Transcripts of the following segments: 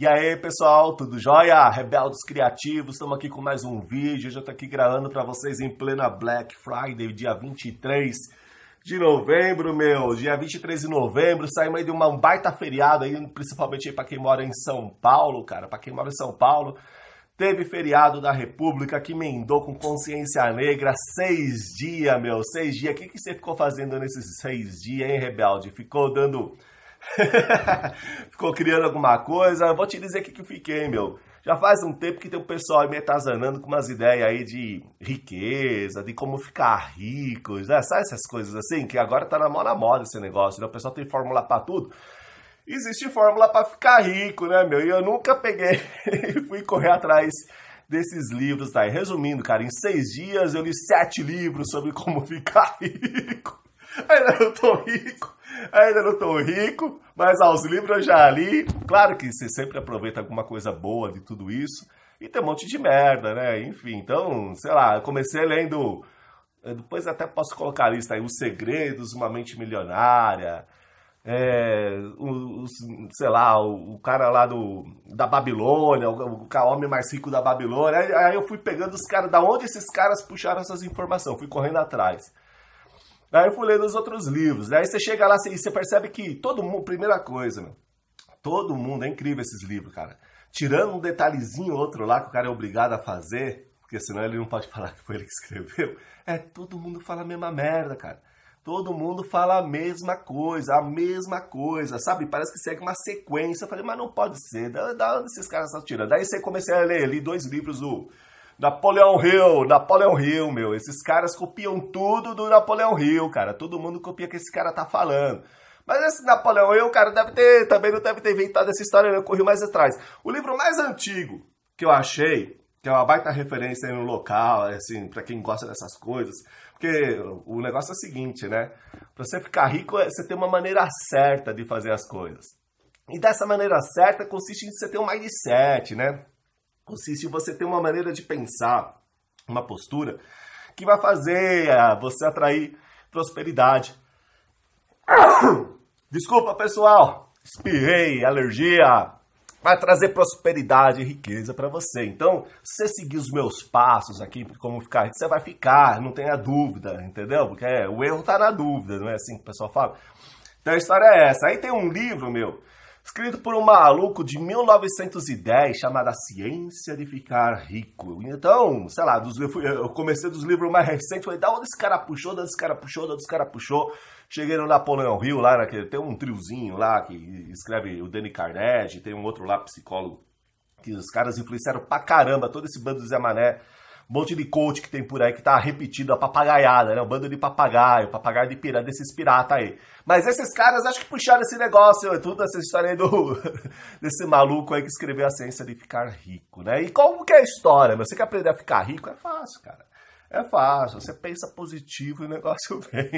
E aí, pessoal, tudo jóia? Rebeldes Criativos, estamos aqui com mais um vídeo. Eu já estou aqui gravando para vocês em plena Black Friday, dia 23 de novembro, meu. Dia 23 de novembro, saímos aí de uma, um baita feriado aí, principalmente para quem mora em São Paulo, cara. Para quem mora em São Paulo, teve feriado da República que emendou com consciência negra seis dias, meu. Seis dias. O que, que você ficou fazendo nesses seis dias, hein, Rebelde? Ficou dando Ficou criando alguma coisa? Vou te dizer o que, que fiquei, meu. Já faz um tempo que tem um pessoal aí me atazanando com umas ideias aí de riqueza, de como ficar rico, né? sabe essas coisas assim? Que agora tá na moda, na moda esse negócio, né? O pessoal tem fórmula para tudo. Existe fórmula para ficar rico, né, meu? E eu nunca peguei e fui correr atrás desses livros, tá? Resumindo, cara, em seis dias eu li sete livros sobre como ficar rico. Ainda não tô rico, ainda não tô rico, mas aos livros eu já li. Claro que você sempre aproveita alguma coisa boa de tudo isso. E tem um monte de merda, né? Enfim, então, sei lá, eu comecei lendo. Depois até posso colocar a lista aí: Os Segredos, Uma Mente Milionária. É, o, o, sei lá, o, o, cara lá do, da Babilônia, o, o homem mais rico da Babilônia. Aí, aí eu fui pegando os caras, da onde esses caras puxaram essas informações, fui correndo atrás. Aí eu fui lendo os outros livros. Aí você chega lá e você percebe que todo mundo, primeira coisa, meu, todo mundo, é incrível esses livros, cara. Tirando um detalhezinho outro lá que o cara é obrigado a fazer, porque senão ele não pode falar que foi ele que escreveu. É, todo mundo fala a mesma merda, cara. Todo mundo fala a mesma coisa, a mesma coisa, sabe? Parece que segue uma sequência. Eu falei, mas não pode ser. Da, da onde esses caras estão tirando? Daí você comecei a ler, li dois livros do Napoleão Hill, Napoleão Hill, meu. Esses caras copiam tudo do Napoleão Hill, cara. Todo mundo copia o que esse cara tá falando. Mas esse Napoleão Hill, cara, deve ter, também não deve ter inventado essa história, eu corri mais atrás. O livro mais antigo que eu achei, que é uma baita referência aí no local, assim, para quem gosta dessas coisas, porque o negócio é o seguinte, né? Pra você ficar rico, é, você tem uma maneira certa de fazer as coisas. E dessa maneira certa consiste em você ter um mindset, né? Consiste em você ter uma maneira de pensar, uma postura que vai fazer uh, você atrair prosperidade. Desculpa, pessoal, espirrei, alergia. Vai trazer prosperidade e riqueza para você. Então, se você seguir os meus passos aqui, como ficar você vai ficar, não tenha dúvida, entendeu? Porque é, o erro tá na dúvida, não é assim que o pessoal fala? Então a história é essa. Aí tem um livro, meu, escrito por um maluco de 1910 chamado A Ciência de Ficar Rico. Então, sei lá, dos, eu comecei dos livros mais recentes, falei, da onde esse cara puxou, da onde esse cara puxou, da onde esse cara puxou. Cheguei no Napoleão Hill lá, naquele, tem um triozinho lá que escreve o Danny Carnegie, tem um outro lá, psicólogo, que os caras influenciaram pra caramba todo esse bando do Zé Mané um monte de coach que tem por aí que tá repetido a papagaiada, né? Um bando de papagaio, papagaio de pirata, desses piratas aí. Mas esses caras acho que puxaram esse negócio, tudo essa história aí do, desse maluco aí que escreveu a ciência de ficar rico, né? E como que é a história? Você quer aprender a ficar rico? É fácil, cara. É fácil, você pensa positivo e o negócio vem.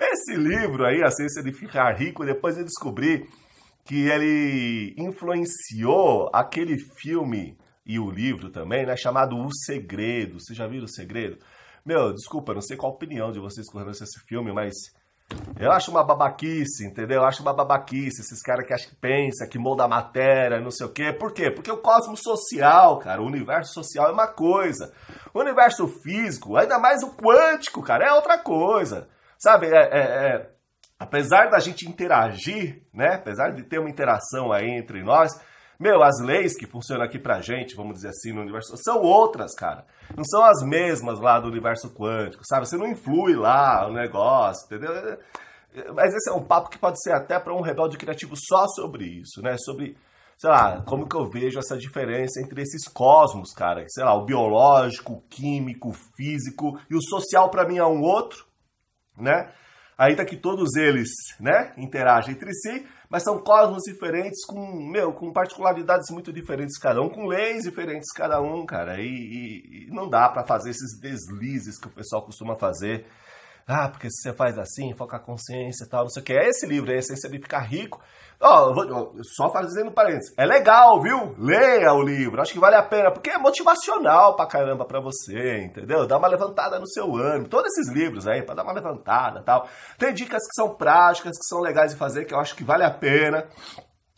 Esse livro aí, A Ciência de Ficar Rico, depois eu descobri que ele influenciou aquele filme e o livro também, né? Chamado O Segredo. Vocês já viram O Segredo? Meu, desculpa, não sei qual a opinião de vocês com relação a esse filme, mas eu acho uma babaquice, entendeu? Eu acho uma babaquice esses caras que acham que pensa, que molda a matéria, não sei o quê. Por quê? Porque o cosmos social, cara, o universo social é uma coisa. O universo físico, ainda mais o quântico, cara, é outra coisa. Sabe, é, é, é apesar da gente interagir, né? Apesar de ter uma interação aí entre nós, meu, as leis que funcionam aqui pra gente, vamos dizer assim, no universo, são outras, cara. Não são as mesmas lá do universo quântico, sabe? Você não influi lá o negócio, entendeu? Mas esse é um papo que pode ser até para um rebelde criativo só sobre isso, né? Sobre, sei lá, como que eu vejo essa diferença entre esses cosmos, cara. Sei lá, o biológico, o químico, o físico e o social para mim é um outro, né? Ainda que todos eles, né, interagem entre si, mas são cosmos diferentes com, meu, com particularidades muito diferentes cada um, com leis diferentes cada um, cara. E, e, e não dá para fazer esses deslizes que o pessoal costuma fazer. Ah, porque se você faz assim, foca a consciência e tal, não sei o que. É esse livro, é a essência de ficar rico. Ó, oh, só fazendo parênteses. É legal, viu? Leia o livro. Acho que vale a pena, porque é motivacional pra caramba pra você, entendeu? Dá uma levantada no seu ânimo. Todos esses livros aí, pra dar uma levantada tal. Tem dicas que são práticas, que são legais de fazer, que eu acho que vale a pena.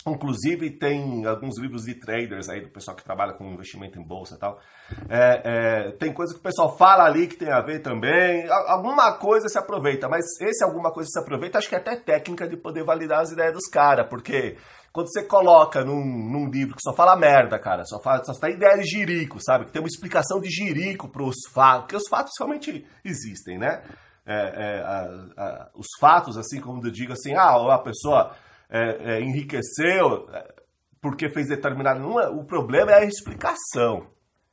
Inclusive, tem alguns livros de traders aí, do pessoal que trabalha com investimento em bolsa e tal. É, é, tem coisa que o pessoal fala ali que tem a ver também. Alguma coisa se aproveita, mas esse alguma coisa se aproveita, acho que é até técnica de poder validar as ideias dos caras, porque quando você coloca num, num, livro que só fala merda, cara, só, fala, só tá ideia de jirico, sabe? Que tem uma explicação de jirico pros fatos, porque os fatos realmente existem, né? É, é, a, a, os fatos, assim como eu digo assim, ah, a pessoa é, é, enriqueceu é, porque fez determinado. Não é, o problema é a explicação.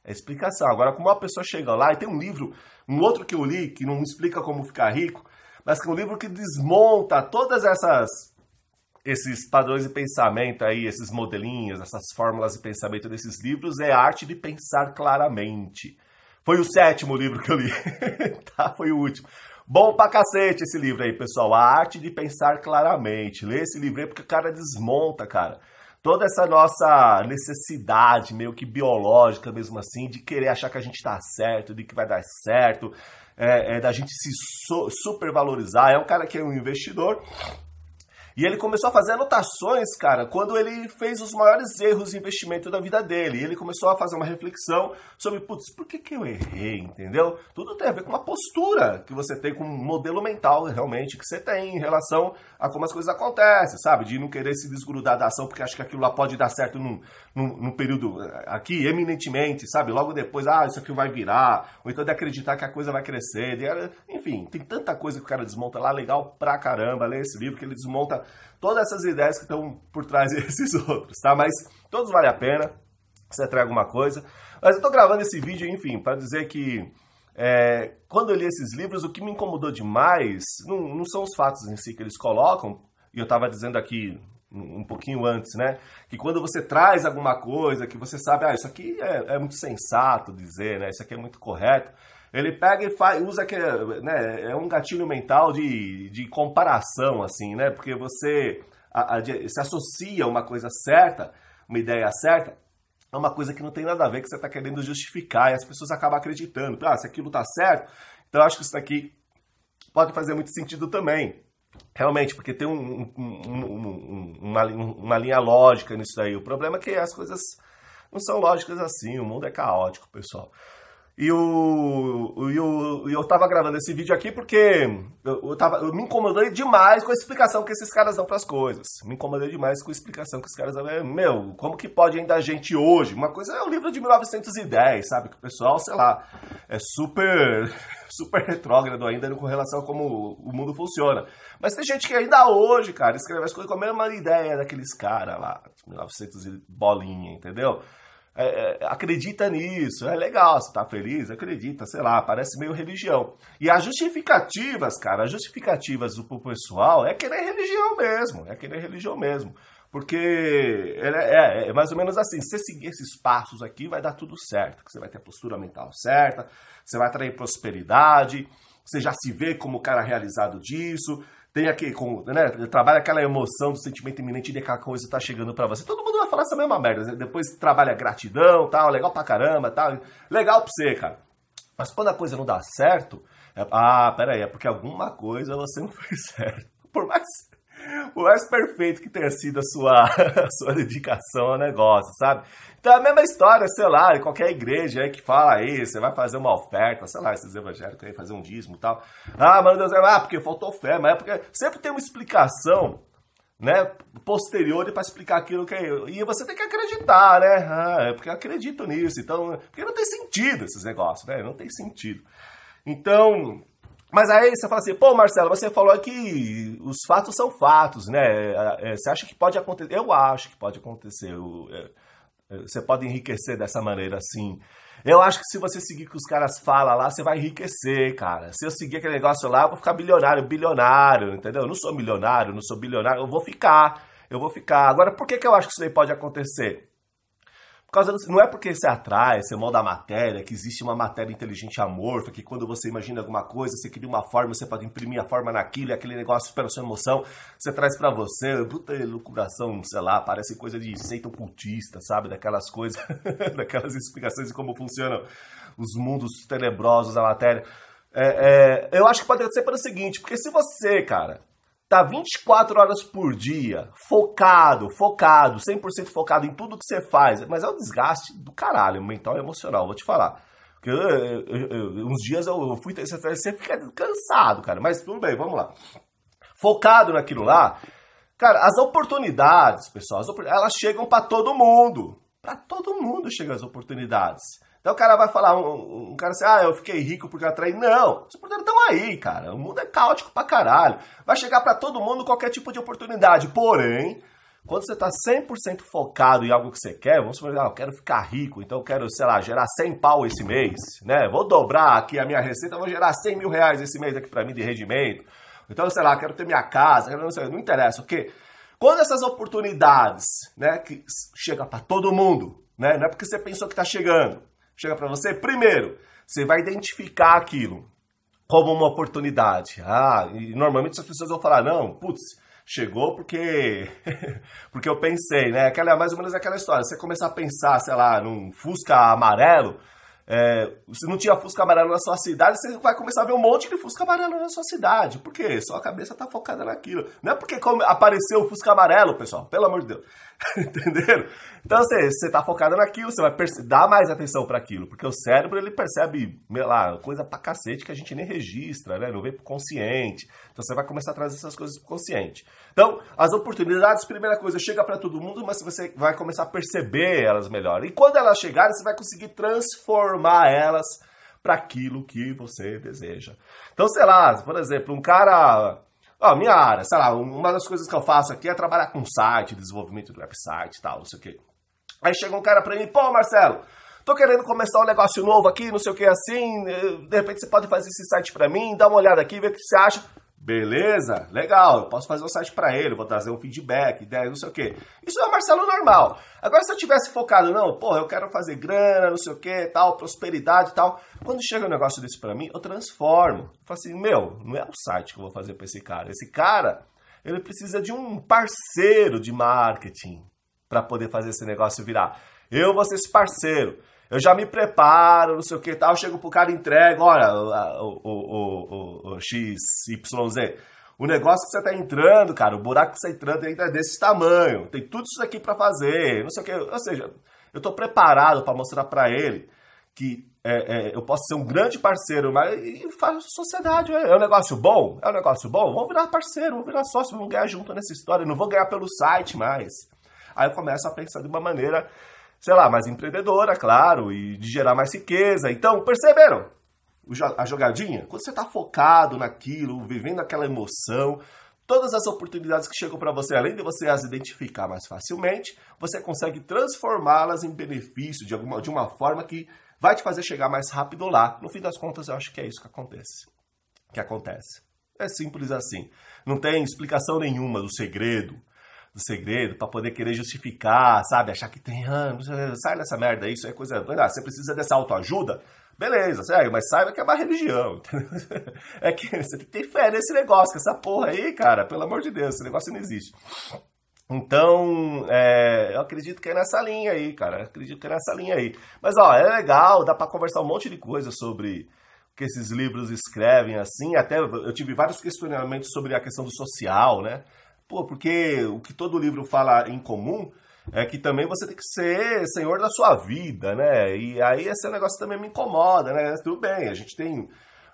É a explicação. Agora, como uma pessoa chega lá e tem um livro, um outro que eu li, que não explica como ficar rico, mas que é um livro que desmonta todas essas esses padrões de pensamento aí, esses modelinhos, essas fórmulas de pensamento desses livros, é a arte de pensar claramente. Foi o sétimo livro que eu li, tá? Foi o último. Bom pra cacete esse livro aí, pessoal. A arte de pensar claramente. Lê esse livro aí porque o cara desmonta, cara. Toda essa nossa necessidade, meio que biológica mesmo assim, de querer achar que a gente tá certo, de que vai dar certo, é, é da gente se supervalorizar. É um cara que é um investidor e ele começou a fazer anotações, cara, quando ele fez os maiores erros de investimento da vida dele. E ele começou a fazer uma reflexão sobre, putz, por que, que eu errei, entendeu? Tudo tem a ver com uma postura que você tem, com um modelo mental realmente que você tem em relação a como as coisas acontecem, sabe? De não querer se desgrudar da ação porque acha que aquilo lá pode dar certo num, num, num período eh, aqui, eminentemente, sabe? Logo depois, ah, isso aqui vai virar. Ou então de acreditar que a coisa vai crescer. De, enfim, tem tanta coisa que o cara desmonta lá, legal pra caramba. Lê esse livro que ele desmonta todas essas ideias que estão por trás desses outros, tá? Mas todos vale a pena, você traz alguma coisa. Mas eu tô gravando esse vídeo, enfim, para dizer que é, quando eu li esses livros, o que me incomodou demais não, não são os fatos em si que eles colocam, e eu estava dizendo aqui um pouquinho antes, né? Que quando você traz alguma coisa que você sabe, ah, isso aqui é, é muito sensato dizer, né? Isso aqui é muito correto. Ele pega e faz, usa que né, é um gatilho mental de, de comparação, assim, né? Porque você a, a, se associa uma coisa certa, uma ideia certa, a uma coisa que não tem nada a ver, que você está querendo justificar, e as pessoas acabam acreditando. Ah, se aquilo está certo, então acho que isso daqui pode fazer muito sentido também. Realmente, porque tem um, um, um, uma, uma linha lógica nisso aí. O problema é que as coisas não são lógicas assim, o mundo é caótico, pessoal. E, o, e o, eu tava gravando esse vídeo aqui porque eu, eu, tava, eu me incomodei demais com a explicação que esses caras dão para as coisas. Me incomodei demais com a explicação que os caras dão. Meu, como que pode ainda a gente hoje? Uma coisa é o livro de 1910, sabe? Que o pessoal, sei lá, é super, super retrógrado ainda com relação a como o mundo funciona. Mas tem gente que ainda hoje, cara, escreve as coisas com a mesma ideia daqueles caras lá, 1900 bolinha, entendeu? É, é, acredita nisso, é legal, você tá feliz, acredita, sei lá, parece meio religião. E as justificativas, cara, as justificativas do pessoal é querer religião mesmo, é querer religião mesmo. Porque é, é, é, mais ou menos assim, se você seguir esses passos aqui, vai dar tudo certo. Você vai ter a postura mental certa, você vai atrair prosperidade, você já se vê como cara realizado disso, tem aqui, com, né, trabalha aquela emoção do sentimento iminente de que a coisa tá chegando para você. Todo mundo vai falar essa mesma merda. Né? Depois trabalha gratidão, tal, legal pra caramba, tal. Legal pra você, cara. Mas quando a coisa não dá certo, é, ah, peraí, é porque alguma coisa você não fez certo. Por mais o mais perfeito que tenha sido a sua, a sua dedicação ao negócio, sabe? Então é a mesma história, sei lá, em qualquer igreja aí que fala aí, você vai fazer uma oferta, sei lá, esses evangélicos aí, fazer um dízimo e tal. Ah, mano Deus, ah, porque faltou fé, mas é porque sempre tem uma explicação, né, posterior para explicar aquilo que é. E você tem que acreditar, né? Ah, é porque eu acredito nisso, então. Porque não tem sentido esses negócios, né? Não tem sentido. Então, mas aí você fala assim, pô, Marcelo, você falou que os fatos são fatos, né? É, é, você acha que pode acontecer? Eu acho que pode acontecer. É, você pode enriquecer dessa maneira assim. Eu acho que se você seguir o que os caras falam lá, você vai enriquecer, cara. Se eu seguir aquele negócio lá, eu vou ficar bilionário, bilionário, entendeu? Eu não sou milionário, não sou bilionário, eu vou ficar. Eu vou ficar. Agora, por que, que eu acho que isso aí pode acontecer? Por causa não é porque você atrai, você molda a matéria, que existe uma matéria inteligente amorfa, que quando você imagina alguma coisa, você cria uma forma, você pode imprimir a forma naquilo, e aquele negócio pela sua emoção, você traz para você, puta elucubração, sei lá, parece coisa de seita ocultista, sabe? Daquelas coisas, daquelas explicações de como funcionam os mundos tenebrosos da matéria. É, é, eu acho que pode acontecer pelo seguinte, porque se você, cara, tá 24 horas por dia, focado, focado, 100% focado em tudo que você faz, mas é um desgaste do caralho, mental e emocional, vou te falar. Porque eu, eu, eu, uns dias eu fui, você fica cansado, cara, mas tudo bem, vamos lá. Focado naquilo lá, cara, as oportunidades, pessoal, as elas chegam para todo mundo. Para todo mundo chegam as oportunidades. Então o cara vai falar, um, um cara assim, ah, eu fiquei rico porque eu atraí. Não, as oportunidades estão aí, cara. O mundo é caótico pra caralho. Vai chegar para todo mundo qualquer tipo de oportunidade. Porém, quando você está 100% focado em algo que você quer, vamos supor, ah, eu quero ficar rico, então eu quero, sei lá, gerar 100 pau esse mês, né? Vou dobrar aqui a minha receita, vou gerar 100 mil reais esse mês aqui para mim de rendimento. Então, sei lá, quero ter minha casa, não, sei, não interessa, quando essas oportunidades, né, que chega para todo mundo, né, não é porque você pensou que está chegando, chega para você, primeiro, você vai identificar aquilo como uma oportunidade. Ah, e normalmente as pessoas vão falar, não, putz, chegou porque porque eu pensei, né? Aquela mais ou menos aquela história. Você começar a pensar, sei lá, num Fusca amarelo, é, se não tinha Fusca amarelo na sua cidade, você vai começar a ver um monte de Fusca amarelo na sua cidade. Por quê? Sua cabeça tá focada naquilo. Não é porque apareceu o Fusca amarelo, pessoal. Pelo amor de Deus. Entenderam? Então você, você tá focado naquilo, você vai dar mais atenção para aquilo. Porque o cérebro, ele percebe, meu lá, coisa pra cacete que a gente nem registra, né? Não vem pro consciente. Então você vai começar a trazer essas coisas pro consciente. Então, as oportunidades, primeira coisa, chega para todo mundo, mas você vai começar a perceber elas melhor. E quando elas chegarem, você vai conseguir transformar elas para aquilo que você deseja. Então, sei lá, por exemplo, um cara Ó, minha área, sei lá, uma das coisas que eu faço aqui é trabalhar com site, desenvolvimento do website e tal, não sei o quê. Aí chega um cara pra mim, pô, Marcelo, tô querendo começar um negócio novo aqui, não sei o que assim, eh, de repente você pode fazer esse site pra mim, dá uma olhada aqui, ver o que você acha. Beleza, legal, eu posso fazer um site para ele, vou trazer um feedback, ideia, não sei o que. Isso é o Marcelo normal. Agora, se eu tivesse focado, não, porra, eu quero fazer grana, não sei o que, tal, prosperidade tal. Quando chega um negócio desse para mim, eu transformo. Eu falo assim, meu, não é o site que eu vou fazer para esse cara. Esse cara, ele precisa de um parceiro de marketing para poder fazer esse negócio virar. Eu vou ser esse parceiro eu já me preparo, não sei o que tal, chego pro cara e entrego, olha, o, o, o, o, XYZ. O negócio que você tá entrando, cara, o buraco que você tá entrando é desse tamanho. Tem tudo isso aqui para fazer, não sei o que. Ou seja, eu tô preparado para mostrar para ele que é, é, eu posso ser um grande parceiro, mas e faz sociedade. É, é um negócio bom? É um negócio bom? Vamos virar parceiro, vamos virar sócio, vamos ganhar junto nessa história. Não vou ganhar pelo site mais. Aí eu começo a pensar de uma maneira sei lá, mais empreendedora, claro, e de gerar mais riqueza. Então, perceberam? A jogadinha? Quando você está focado naquilo, vivendo aquela emoção, todas as oportunidades que chegam para você, além de você as identificar mais facilmente, você consegue transformá-las em benefício de, alguma, de uma forma que vai te fazer chegar mais rápido lá. No fim das contas, eu acho que é isso que acontece. Que acontece. É simples assim. Não tem explicação nenhuma do segredo, do segredo para poder querer justificar, sabe? Achar que tem, ah, sai dessa merda, isso é coisa. Ah, você precisa dessa autoajuda? Beleza, sério, mas saiba que é uma religião. é que você tem que ter fé nesse negócio, que essa porra aí, cara, pelo amor de Deus, esse negócio não existe. Então, é, eu acredito que é nessa linha aí, cara. Eu acredito que é nessa linha aí. Mas, ó, é legal, dá para conversar um monte de coisa sobre o que esses livros escrevem, assim. Até eu tive vários questionamentos sobre a questão do social, né? Pô, porque o que todo livro fala em comum é que também você tem que ser senhor da sua vida, né? E aí esse negócio também me incomoda, né? Tudo bem, a gente tem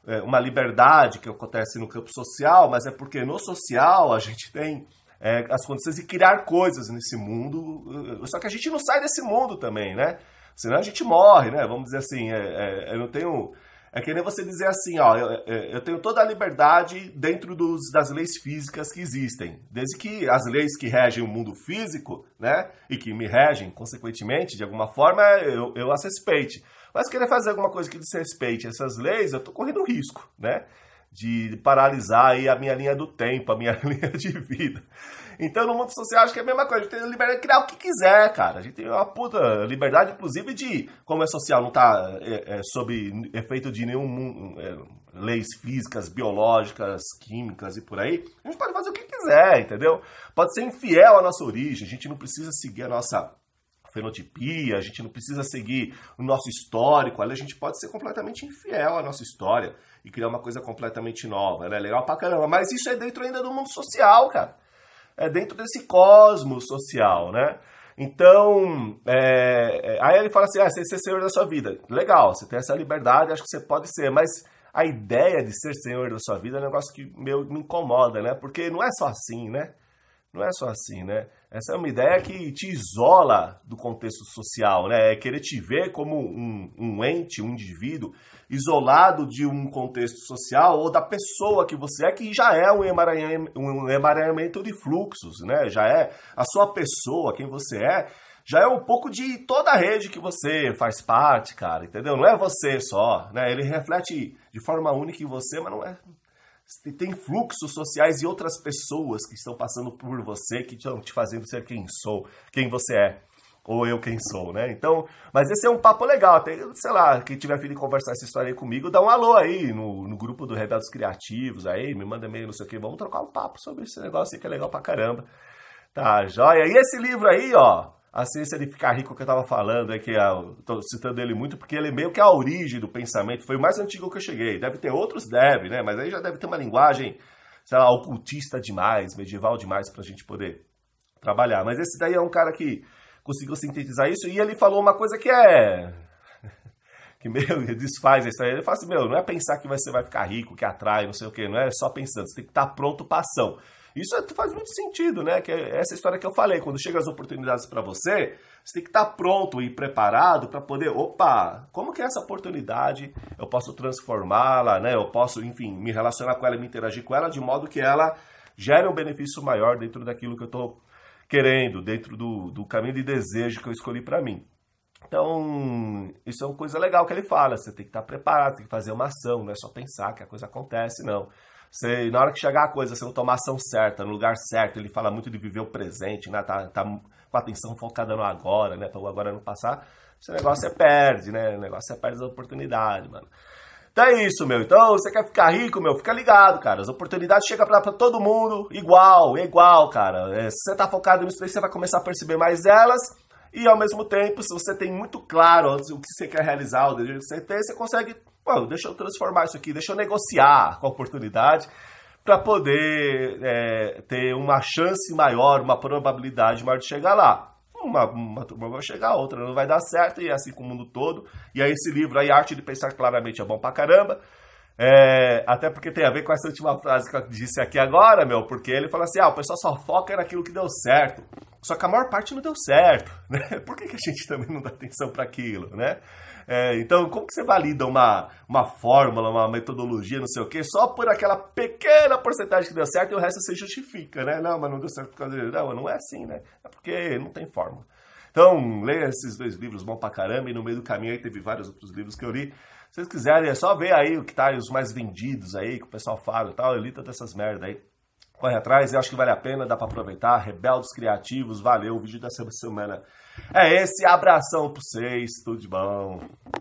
é, uma liberdade que acontece no campo social, mas é porque no social a gente tem é, as condições de criar coisas nesse mundo, só que a gente não sai desse mundo também, né? Senão a gente morre, né? Vamos dizer assim, é, é eu não tenho é que nem você dizer assim, ó, eu, eu tenho toda a liberdade dentro dos, das leis físicas que existem. Desde que as leis que regem o mundo físico, né, e que me regem, consequentemente, de alguma forma, eu, eu as respeite. Mas querer fazer alguma coisa que desrespeite essas leis, eu estou correndo risco, né? de paralisar aí a minha linha do tempo, a minha linha de vida. Então, no mundo social, acho que é a mesma coisa. A gente tem a liberdade de criar o que quiser, cara. A gente tem uma puta liberdade, inclusive, de, como é social, não tá é, é, sob efeito de nenhum é, leis físicas, biológicas, químicas e por aí, a gente pode fazer o que quiser, entendeu? Pode ser infiel à nossa origem, a gente não precisa seguir a nossa fenotipia, a gente não precisa seguir o nosso histórico, ali a gente pode ser completamente infiel à nossa história e criar uma coisa completamente nova, né? Legal pra caramba. Mas isso é dentro ainda do mundo social, cara. É dentro desse cosmos social, né? Então, é, é aí ele fala assim: ah, você ser senhor da sua vida. Legal, você tem essa liberdade, acho que você pode ser, mas a ideia de ser senhor da sua vida é um negócio que meu, me incomoda, né? Porque não é só assim, né? Não é só assim, né? Essa é uma ideia que te isola do contexto social, né? É querer te ver como um, um ente, um indivíduo isolado de um contexto social ou da pessoa que você é, que já é um emaranhamento, de fluxos, né? Já é a sua pessoa, quem você é, já é um pouco de toda a rede que você faz parte, cara, entendeu? Não é você só, né? Ele reflete de forma única em você, mas não é tem fluxos sociais e outras pessoas que estão passando por você, que estão te fazendo ser quem sou, quem você é, ou eu quem sou, né? Então, mas esse é um papo legal, até, sei lá, quem tiver fim de conversar essa história aí comigo, dá um alô aí no, no grupo do Rebeldes Criativos, aí, me manda e-mail, não sei o que, vamos trocar um papo sobre esse negócio aí que é legal pra caramba. Tá, joia? E esse livro aí, ó, a ciência de ficar rico que eu estava falando, é que estou citando ele muito porque ele é meio que a origem do pensamento, foi o mais antigo que eu cheguei. Deve ter outros, deve, né? Mas aí já deve ter uma linguagem, sei lá, ocultista demais, medieval demais para a gente poder trabalhar. Mas esse daí é um cara que conseguiu sintetizar isso e ele falou uma coisa que é que meio desfaz isso aí. Ele fala assim, meu, não é pensar que você vai ficar rico, que atrai, não sei o quê, não é só pensando, você tem que estar pronto para ação. Isso é, faz muito sentido, né? Que é essa história que eu falei, quando chegam as oportunidades para você, você tem que estar pronto e preparado para poder, opa, como que é essa oportunidade? Eu posso transformá-la, né? Eu posso, enfim, me relacionar com ela, me interagir com ela de modo que ela gere um benefício maior dentro daquilo que eu estou querendo, dentro do, do caminho de desejo que eu escolhi para mim. Então, isso é uma coisa legal que ele fala. Você tem que estar preparado, tem que fazer uma ação, não é só pensar que a coisa acontece, não. Você, na hora que chegar a coisa, você não tomar ação certa, no lugar certo, ele fala muito de viver o presente, né? Tá, tá com a atenção focada no agora, né? Para o agora não passar, esse negócio você perde, né? O negócio você perde a oportunidade, mano. Então é isso, meu. Então, você quer ficar rico, meu? Fica ligado, cara. As oportunidades chegam pra, pra todo mundo igual, igual, cara. É, se você tá focado nisso você vai começar a perceber mais elas. E ao mesmo tempo, se você tem muito claro o que você quer realizar, o desejo que você tem, você consegue Pô, deixa eu transformar isso aqui, deixa eu negociar com a oportunidade para poder é, ter uma chance maior, uma probabilidade maior de chegar lá. Uma, uma turma vai chegar, outra não vai dar certo, e é assim com o mundo todo. E aí esse livro aí, Arte de Pensar Claramente, é bom pra caramba. É, até porque tem a ver com essa última frase que eu disse aqui agora, meu, porque ele fala assim: ah, o pessoal só foca naquilo que deu certo. Só que a maior parte não deu certo, né? Por que, que a gente também não dá atenção para aquilo, né? É, então, como que você valida uma, uma fórmula, uma metodologia, não sei o quê, só por aquela pequena porcentagem que deu certo e o resto você justifica, né? Não, mas não deu certo por causa dele. Não, não é assim, né? É porque não tem fórmula. Então, leia esses dois livros, bom pra caramba, e no meio do caminho aí teve vários outros livros que eu li. Vocês quiserem, é só ver aí o que tá os mais vendidos aí, que o pessoal fala e tal, eu li todas essas merda aí. Corre atrás, eu acho que vale a pena, dá para aproveitar. Rebeldes Criativos, valeu, o vídeo dessa semana é esse. Abração pra vocês, tudo de bom.